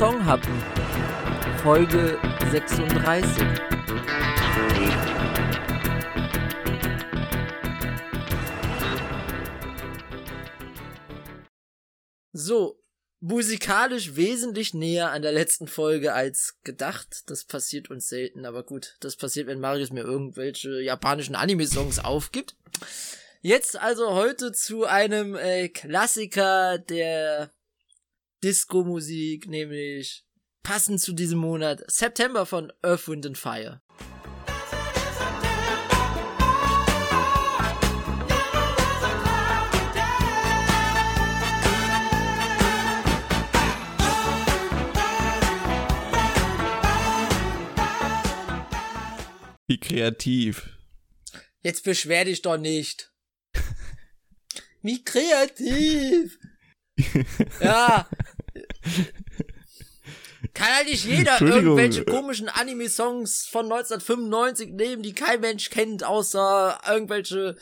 Songhappen, Folge 36. So, musikalisch wesentlich näher an der letzten Folge als gedacht. Das passiert uns selten, aber gut, das passiert, wenn Marius mir irgendwelche japanischen Anime-Songs aufgibt. Jetzt also heute zu einem äh, Klassiker der Disco-Musik, nämlich passend zu diesem Monat September von Earth, Wind and Fire. Wie kreativ. Jetzt beschwer dich doch nicht. Wie kreativ. ja. Kann halt nicht jeder irgendwelche komischen Anime-Songs von 1995 nehmen, die kein Mensch kennt, außer irgendwelche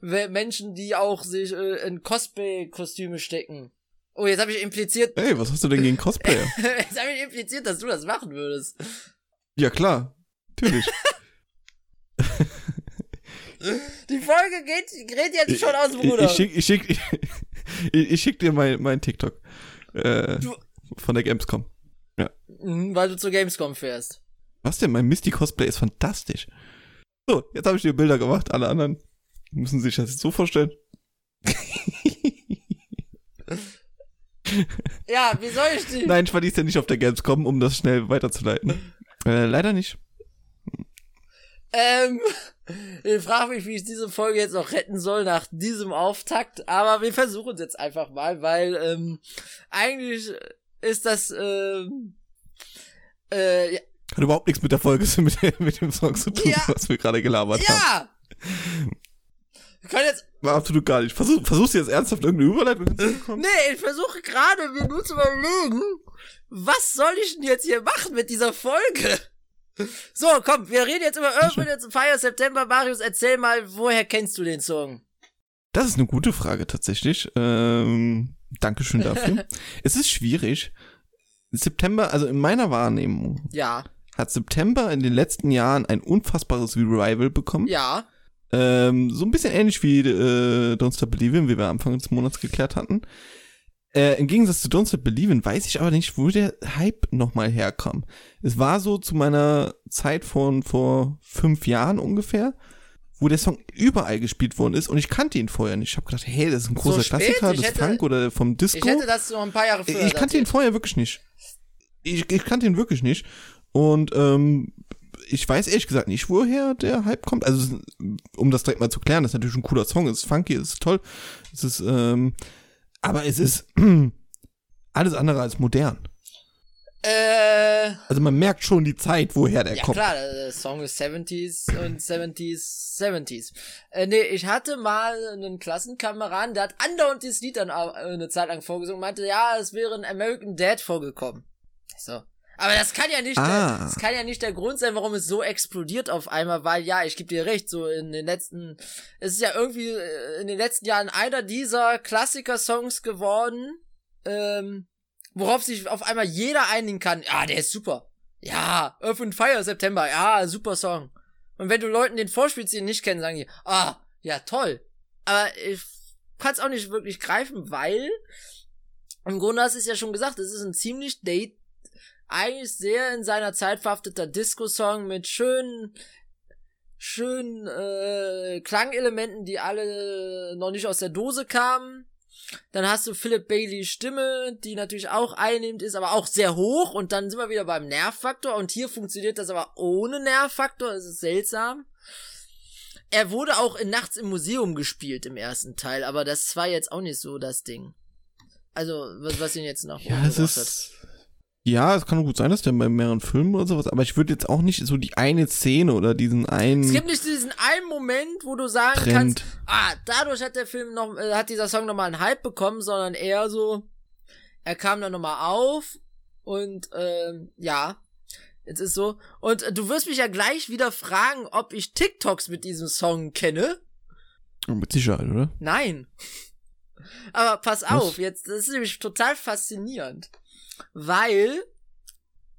Menschen, die auch sich äh, in Cosplay-Kostüme stecken. Oh, jetzt habe ich impliziert. Ey, was hast du denn gegen Cosplayer? jetzt habe ich impliziert, dass du das machen würdest. Ja, klar. Natürlich. Die Folge geht, geht jetzt schon aus, Bruder. Ich, ich schick, ich ich, ich schick dir mein, mein TikTok. Äh, du, von der Gamescom. Ja. Mhm, weil du zur Gamescom fährst. Was denn? Mein Misty-Cosplay ist fantastisch. So, jetzt habe ich dir Bilder gemacht. Alle anderen müssen sich das jetzt so vorstellen. ja, wie soll ich die? Nein, ich war dies ja nicht auf der Gamescom, um das schnell weiterzuleiten. Äh, leider nicht. Ähm, ich frage mich, wie ich diese Folge jetzt noch retten soll nach diesem Auftakt, aber wir versuchen es jetzt einfach mal, weil ähm, eigentlich ist das ähm, äh, ja. hat überhaupt nichts mit der Folge mit, mit dem Song zu tun, ja. was wir gerade gelabert ja. haben. Ja. Wir können jetzt war absolut gar nicht. Versuch, versuchst du jetzt ernsthaft irgendeine Überleitung zu bekommen? Nee, ich versuche gerade mir nur zu überlegen, was soll ich denn jetzt hier machen mit dieser Folge? So, komm, wir reden jetzt über Earth, Fire September. Marius, erzähl mal, woher kennst du den Song? Das ist eine gute Frage tatsächlich. Ähm, Dankeschön dafür. es ist schwierig. September, also in meiner Wahrnehmung. Ja. Hat September in den letzten Jahren ein unfassbares Revival bekommen. Ja. Ähm, so ein bisschen ähnlich wie äh, Don't Stop Believing, wie wir Anfang des Monats geklärt hatten. Äh, Im Gegensatz zu Don't Stop Believing weiß ich aber nicht, wo der Hype nochmal herkam. Es war so zu meiner Zeit von vor fünf Jahren ungefähr, wo der Song überall gespielt worden ist und ich kannte ihn vorher nicht. Ich habe gedacht, hey, das ist ein großer so Klassiker des Funk oder vom Disco. Ich hätte das noch ein paar Jahre früher. Ich kannte ihn vorher wirklich nicht. Ich, ich kannte ihn wirklich nicht. Und ähm, ich weiß ehrlich gesagt nicht, woher der Hype kommt. Also, um das direkt mal zu klären, das ist natürlich ein cooler Song, es ist funky, es ist toll. Es ist, ähm, aber es ist alles andere als modern. Äh, also man merkt schon die Zeit, woher der ja, kommt. Ja klar, der Song ist 70s und 70s, 70s. Äh, nee, ich hatte mal einen Klassenkameraden, der hat andauernd dieses Lied dann eine Zeit lang vorgesungen, meinte, ja, es wäre ein American Dad vorgekommen. So. Aber das kann ja nicht, ah. der, das kann ja nicht der Grund sein, warum es so explodiert auf einmal, weil ja, ich gebe dir recht, so in den letzten, es ist ja irgendwie äh, in den letzten Jahren einer dieser Klassiker-Songs geworden, ähm, worauf sich auf einmal jeder einigen kann. Ja, der ist super. Ja, Earth and Fire September, ja, super Song. Und wenn du Leuten den vorspielst, die ihn nicht kennen, sagen die, ah, ja, toll. Aber ich kann es auch nicht wirklich greifen, weil im Grunde hast du es ja schon gesagt, es ist ein ziemlich date eigentlich sehr in seiner Zeit verhafteter Disco-Song mit schönen, schönen äh, Klangelementen, die alle noch nicht aus der Dose kamen. Dann hast du Philip Baileys Stimme, die natürlich auch einnehmend ist, aber auch sehr hoch. Und dann sind wir wieder beim Nervfaktor. Und hier funktioniert das aber ohne Nervfaktor. Das ist seltsam. Er wurde auch in Nachts im Museum gespielt im ersten Teil, aber das war jetzt auch nicht so das Ding. Also, was, was ihn jetzt noch ja, es ist, hat. Ja, es kann gut sein, dass der bei mehreren Filmen oder sowas, aber ich würde jetzt auch nicht so die eine Szene oder diesen einen. Es gibt nicht diesen einen Moment, wo du sagen Trend. kannst, ah, dadurch hat der Film noch, äh, hat dieser Song nochmal einen Hype bekommen, sondern eher so, er kam dann nochmal auf und ähm, ja, jetzt ist so. Und äh, du wirst mich ja gleich wieder fragen, ob ich TikToks mit diesem Song kenne. Mit Sicherheit, oder? Nein. Aber pass Was? auf, jetzt, das ist nämlich total faszinierend weil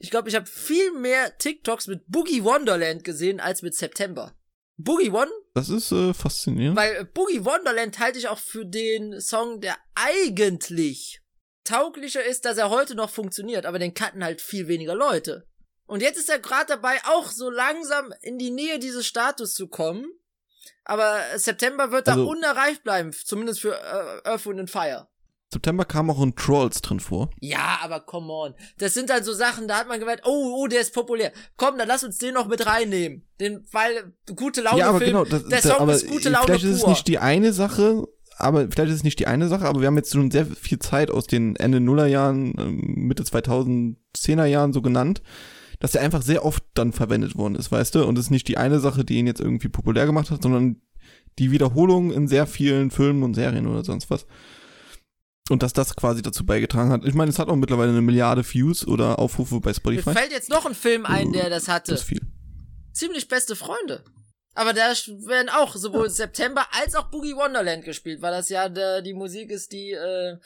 Ich glaube, ich habe viel mehr TikToks mit Boogie Wonderland gesehen als mit September. Boogie One? Das ist äh, faszinierend. Weil äh, Boogie Wonderland halte ich auch für den Song, der eigentlich tauglicher ist, dass er heute noch funktioniert, aber den cutten halt viel weniger Leute. Und jetzt ist er gerade dabei, auch so langsam in die Nähe dieses Status zu kommen. Aber September wird also, da unerreicht bleiben, zumindest für äh, Earth, Wind and Fire. September kam auch ein Trolls drin vor. Ja, aber come on. Das sind halt so Sachen, da hat man gemeint, oh, oh, der ist populär. Komm, dann lass uns den noch mit reinnehmen. Den, weil, gute Laune ja, aber Film, genau, das, der Song aber ist gute Laune Vielleicht pur. ist es nicht die eine Sache, aber vielleicht ist es nicht die eine Sache, aber wir haben jetzt schon sehr viel Zeit aus den Ende Nullerjahren, ähm, Mitte 2010er Jahren so genannt, dass der einfach sehr oft dann verwendet worden ist, weißt du? Und es ist nicht die eine Sache, die ihn jetzt irgendwie populär gemacht hat, sondern die Wiederholung in sehr vielen Filmen und Serien oder sonst was. Und dass das quasi dazu beigetragen hat. Ich meine, es hat auch mittlerweile eine Milliarde Views oder Aufrufe bei Spotify. Mir fällt jetzt noch ein Film ein, der das hatte. Das ist viel. Ziemlich beste Freunde. Aber da werden auch sowohl September als auch Boogie Wonderland gespielt, weil das ja der, die Musik ist, die äh,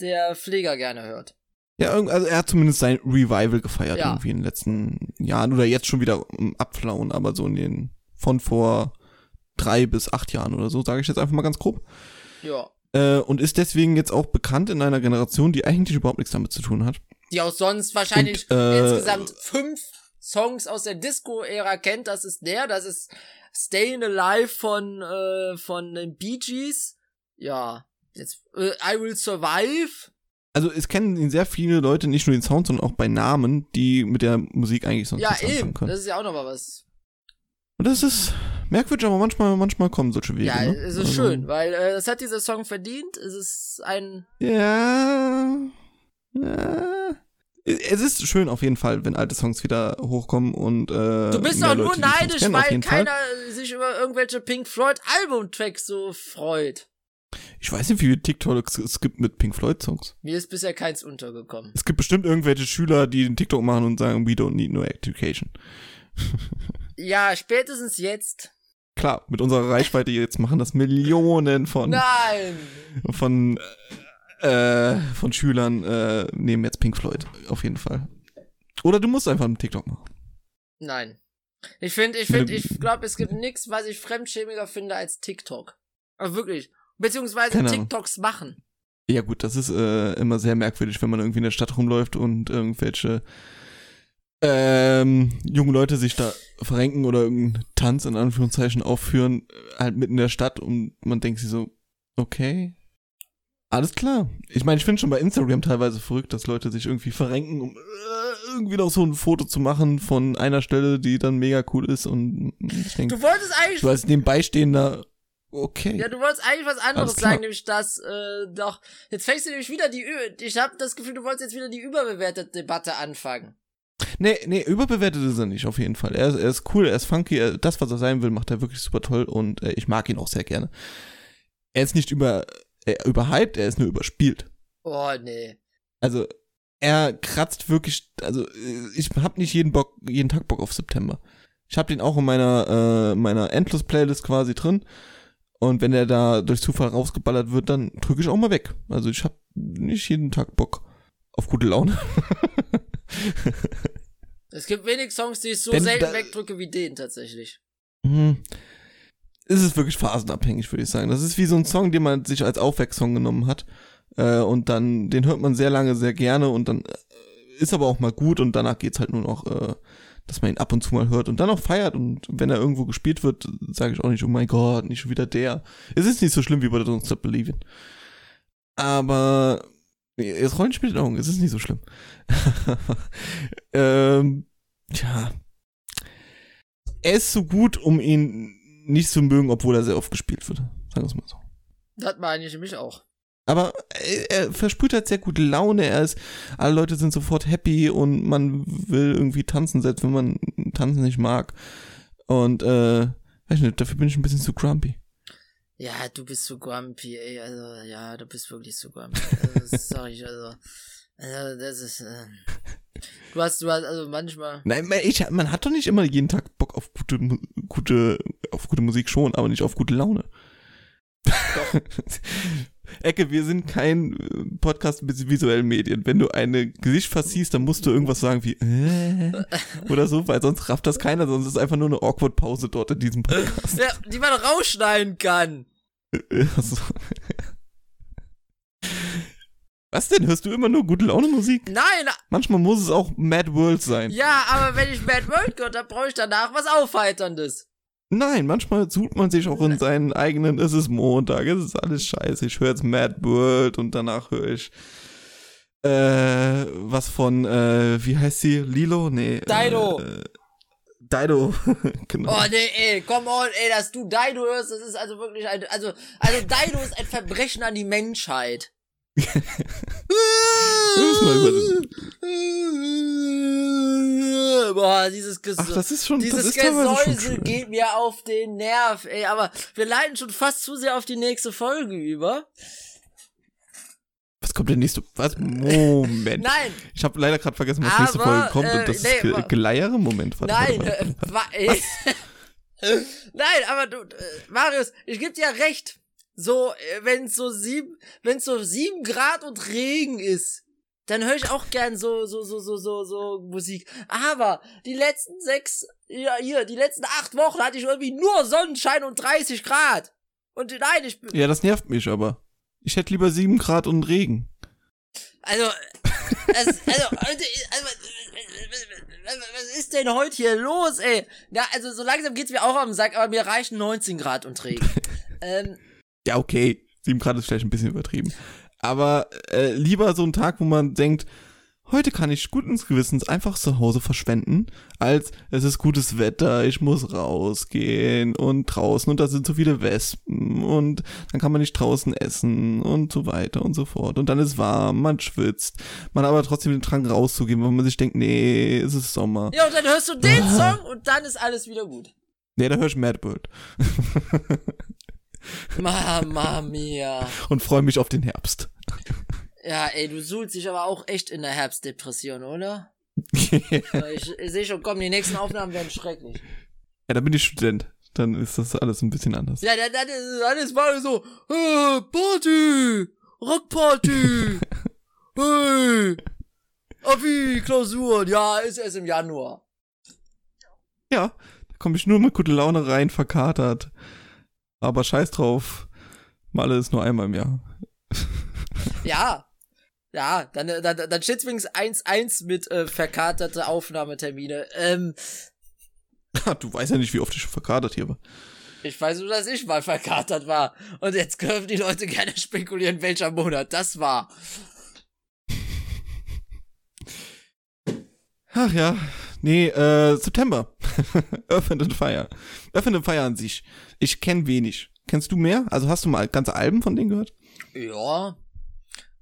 der Pfleger gerne hört. Ja, also er hat zumindest sein Revival gefeiert Ja. irgendwie in den letzten Jahren oder jetzt schon wieder Abflauen, aber so in den von vor drei bis acht Jahren oder so, sage ich jetzt einfach mal ganz grob. Ja. Äh, und ist deswegen jetzt auch bekannt in einer Generation, die eigentlich überhaupt nichts damit zu tun hat. Die auch sonst wahrscheinlich Und, äh, insgesamt fünf Songs aus der Disco-Ära kennt. Das ist der, das ist Stayin' Alive von, äh, von den Bee Gees. Ja. Jetzt, äh, I Will Survive. Also es kennen ihn sehr viele Leute, nicht nur den Sound, sondern auch bei Namen, die mit der Musik eigentlich sonst Ja, nichts anfangen eben. können. Das ist ja auch nochmal was. Und das ist merkwürdig, aber manchmal, manchmal kommen solche Wege. Ja, ne? es ist Also- schön, weil äh, das hat dieser Song verdient. Es ist ein. Ja. ja. Es ist schön auf jeden Fall, wenn alte Songs wieder hochkommen und äh, Du bist auch nur Leute, neidisch, kennen, weil jeden Fall. keiner sich über irgendwelche Pink Floyd Albumtracks so freut. Ich weiß nicht, wie viele TikToks es gibt mit Pink Floyd Songs. Mir ist bisher keins untergekommen. Es gibt bestimmt irgendwelche Schüler, die den TikTok machen und sagen, we don't need no education. Ja, spätestens jetzt. Klar, mit unserer Reichweite jetzt machen das Millionen von Nein! von äh, von Schülern äh, nehmen jetzt Pink Floyd auf jeden Fall. Oder du musst einfach einen TikTok machen. Nein. Ich finde, ich finde, ich glaube, es gibt nichts, was ich fremdschämiger finde als TikTok. Aber wirklich. Beziehungsweise Keine. TikToks machen. Ja gut, das ist äh, immer sehr merkwürdig, wenn man irgendwie in der Stadt rumläuft und irgendwelche ähm, junge Leute sich da verrenken oder irgendeinen Tanz in Anführungszeichen aufführen, äh, halt mitten in der Stadt und man denkt sich so, okay, alles klar. Ich meine, ich finde schon bei Instagram teilweise verrückt, dass Leute sich irgendwie verrenken, um äh, irgendwie noch so ein Foto zu machen von einer Stelle, die dann mega cool ist und ich denke, Du wolltest eigentlich, so als nebenbeistehender, okay. ja, du wolltest eigentlich was anderes sagen, nämlich das, äh, doch, jetzt fängst du nämlich wieder die, ich habe das Gefühl, du wolltest jetzt wieder die überbewertete Debatte anfangen. Nee, nee, überbewertet ist er nicht, auf jeden Fall. Er ist, er ist cool, er ist funky, er, das, was er sein will, macht er wirklich super toll und äh, ich mag ihn auch sehr gerne. Er ist nicht über, äh, überhyped, er ist nur überspielt. Oh, nee. Also, er kratzt wirklich, also, äh, ich hab nicht jeden Bock, jeden Tag Bock auf September. Ich hab den auch in meiner, äh, meiner Endless-Playlist quasi drin. Und wenn er da durch Zufall rausgeballert wird, dann drücke ich auch mal weg. Also ich hab nicht jeden Tag Bock auf gute Laune. Es gibt wenig Songs, die ich so Wenn selten wegdrücke wie den tatsächlich. Hm. Es ist wirklich phasenabhängig, würde ich sagen. Das ist wie so ein Song, den man sich als Aufwecksong genommen hat. Äh, und dann, den hört man sehr lange, sehr gerne und dann äh, ist aber auch mal gut und danach geht's halt nur noch, äh, dass man ihn ab und zu mal hört und dann auch feiert und wenn er irgendwo gespielt wird, sage ich auch nicht, oh mein Gott, nicht schon wieder der. Es ist nicht so schlimm wie bei Don't Stop Believing. Aber in den Augen, es ist nicht so schlimm. ähm, tja. Er ist so gut, um ihn nicht zu mögen, obwohl er sehr oft gespielt wird. Sagen wir es mal so. Das meine ich nämlich auch. Aber er, er versprüht halt sehr gute Laune. Er ist, alle Leute sind sofort happy und man will irgendwie tanzen, selbst wenn man tanzen nicht mag. Und äh, weiß nicht, dafür bin ich ein bisschen zu grumpy. Ja, du bist so grumpy, ey. Also, ja, du bist wirklich so grumpy. Also, sorry, also. Also, das ist. Äh, du hast, du hast, also manchmal. Nein, man- ich, man hat doch nicht immer jeden Tag Bock auf gute, gute, auf gute Musik schon, aber nicht auf gute Laune. Ecke, wir sind kein äh, Podcast mit visuellen Medien. Wenn du eine Gesicht verziehst, dann musst du irgendwas sagen wie äh, oder so, weil sonst rafft das keiner, sonst ist es einfach nur eine awkward Pause dort in diesem Podcast. Ja, die man rausschneiden kann. Also. Was denn? Hörst du immer nur gute Laune Musik? Nein, Manchmal muss es auch Mad World sein. ja, aber wenn ich Mad World gehört habe, brauche ich danach was Aufheiterndes. Nein, manchmal sucht man sich auch in seinen eigenen, es ist Montag, es ist alles scheiße. Ich höre jetzt Mad World und danach höre ich äh, was von, äh, wie heißt sie? Lilo? Nee. Dido. Äh, Dido, genau. Oh nee, ey, come on, ey, dass du Dido hörst, das ist also wirklich ein, also, also Dido ist ein Verbrechen an die Menschheit. Müssen wir über- Boah, dieses, Ges Ach, das ist schon, das dieses schön. geht mir auf den Nerv, ey, aber wir leiten schon fast zu sehr auf die nächste Folge über. Was kommt denn nächste? Was? Moment. Nein, Ich habe leider gerade vergessen, was nächste Aber, Folge kommt äh, und das nee, ist Geleiere. Moment, warte, nein, warte, äh, warte. wa- ey. Nein, aber du, äh, Marius, ich geb dir recht. So, äh, wenn so sieben, wenn so sieben Grad und Regen ist, dann höre ich auch gern so, so, so, so, so, so Musik. Aber die letzten sechs, ja, hier, die letzten acht Wochen hatte ich irgendwie nur Sonnenschein und 30 Grad. Und nein, ich bin, Ja, das nervt mich aber. Ich hätte lieber 7 Grad und Regen. also, es, also, also, also, was ist denn heute hier los, ey? Na, also, so langsam geht's mir auch am Sack, aber mir reichen 19 Grad und Regen. ähm, Ja, okay. 7 Grad ist vielleicht ein bisschen übertrieben. Aber äh, lieber so ein Tag, wo man denkt, heute kann ich guten Gewissens einfach zu Hause verschwenden, als es ist gutes Wetter, ich muss rausgehen und draußen und da sind so viele Wespen und dann kann man nicht draußen essen und so weiter und so fort. Und dann ist warm, man schwitzt, man aber trotzdem den Drang rauszugehen, weil man sich denkt, nee, es ist Sommer. ja, und dann hörst du den Song und dann ist alles wieder gut. Nee, da höre ich Mad World Mama mia. und freue mich auf den Herbst. Ja, ey, du suhlst dich aber auch echt in der Herbstdepression, oder? ja, Ich, ich sehe schon, komm, die nächsten Aufnahmen werden schrecklich. da bin ich Student. Dann ist das alles ein bisschen anders. Ja, dann, dann, ist- dann ist mal so, äh, Party, Rockparty, hey, Abi, Klausuren, ja, ist erst im Januar. Ja, da komme ich nur mit guter Laune rein, verkatert. Aber scheiß drauf. Malle ist nur einmal im Jahr. Ja, ja, dann, äh, dann, dann steht's übrigens 1-1 mit äh, verkaterte Aufnahmetermine. Ähm, du weißt ja nicht, wie oft ich schon verkatert hier war. ich weiß nur, dass ich mal verkatert war. Und jetzt können die Leute gerne spekulieren, welcher Monat das war. Ach ja, nee, äh, September. Earth and Fire. Earth and Fire an sich. Ich kenne wenig. Kennst du mehr? Also hast du mal ganze Alben von denen gehört? Ja.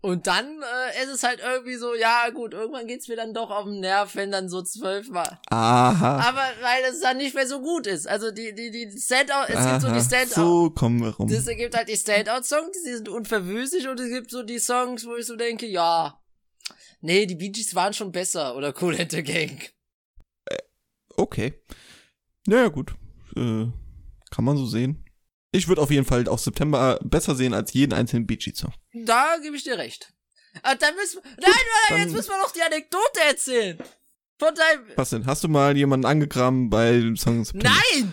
Und dann äh, ist es halt irgendwie so, ja gut, irgendwann geht's mir dann doch auf den Nerv, wenn dann so zwölfmal. Aha. Aber weil es dann nicht mehr so gut ist. Also die, die, die Standout, es gibt so die Aha. Standout. So kommen wir rum. Es gibt halt die Standout-Songs, die sind unverwüstlich und es gibt so die Songs, wo ich so denke, ja. Nee, die Bee Gees waren schon besser oder Cool and the Gang. Okay. Naja, gut. Äh, kann man so sehen. Ich würde auf jeden Fall auch September besser sehen als jeden einzelnen Bee Gees Song. Da gebe ich dir recht. Ah, dann müssen wir, nein, nein, jetzt müssen wir noch die Anekdote erzählen. Von deinem, Was denn? Hast du mal jemanden angegraben bei dem Song September? Nein!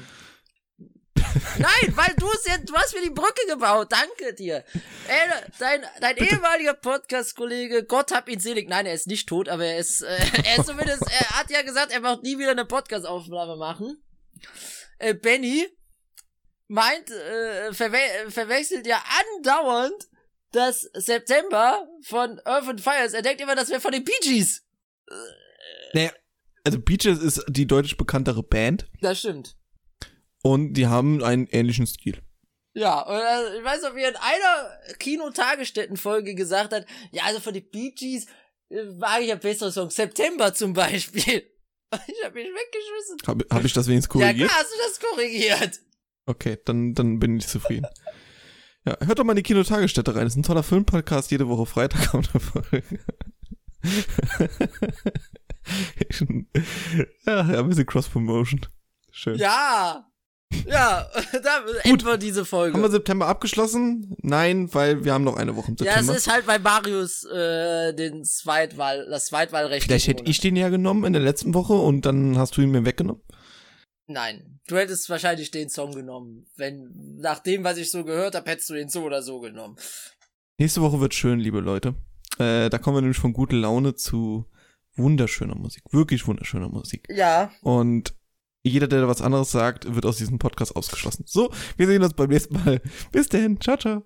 Nein, weil du es jetzt, du hast mir die Brücke gebaut. Danke dir. Ey, dein, dein ehemaliger Podcast-Kollege, Gott hab ihn selig. Nein, er ist nicht tot, aber er ist, äh, er ist zumindest, er hat ja gesagt, er wird nie wieder eine Podcast-Aufnahme machen. Äh, Benny meint, äh, verwe verwechselt ja andauernd das September von Earth and Fires. Er denkt immer, das wäre von den Bee Gees. Naja, also Beaches ist die deutlich bekanntere Band Das stimmt. Und die haben einen ähnlichen Stil. Ja, und äh, ich weiß noch, wie er in einer Kino-Tagesstätten-Folge gesagt hat, ja, also von den Bee Gees äh, mag ich ja bessere Songs. September zum Beispiel. Ich hab mich weggeschmissen. Habe hab ich das wenigstens Ja, korrigiert? klar hast du das korrigiert. Okay, dann, dann bin ich zufrieden. Ja, hört doch mal in die Kinotagesstätte rein. Das ist ein toller Filmpodcast. Jede Woche Freitag kommt eine Folge. ja, ja, ein bisschen Cross-Promotion. Schön. Ja. Ja, da enden wir diese Folge. Haben wir September abgeschlossen? Nein, weil wir haben noch eine Woche im ja, September. es ist halt bei Marius äh, den Zweitwahl, das Zweitwahlrecht. Vielleicht hätte ich den ja genommen in der letzten Woche und dann hast du ihn mir weggenommen. Nein, du hättest wahrscheinlich den Song genommen. Wenn, nach dem, was ich so gehört habe, hättest du den so oder so genommen. Nächste Woche wird schön, liebe Leute. Äh, da kommen wir nämlich von guter Laune zu wunderschöner Musik. Wirklich wunderschöner Musik. Ja. Und jeder, der was anderes sagt, wird aus diesem Podcast ausgeschlossen. So, wir sehen uns beim nächsten Mal. Bis dahin. Ciao, ciao.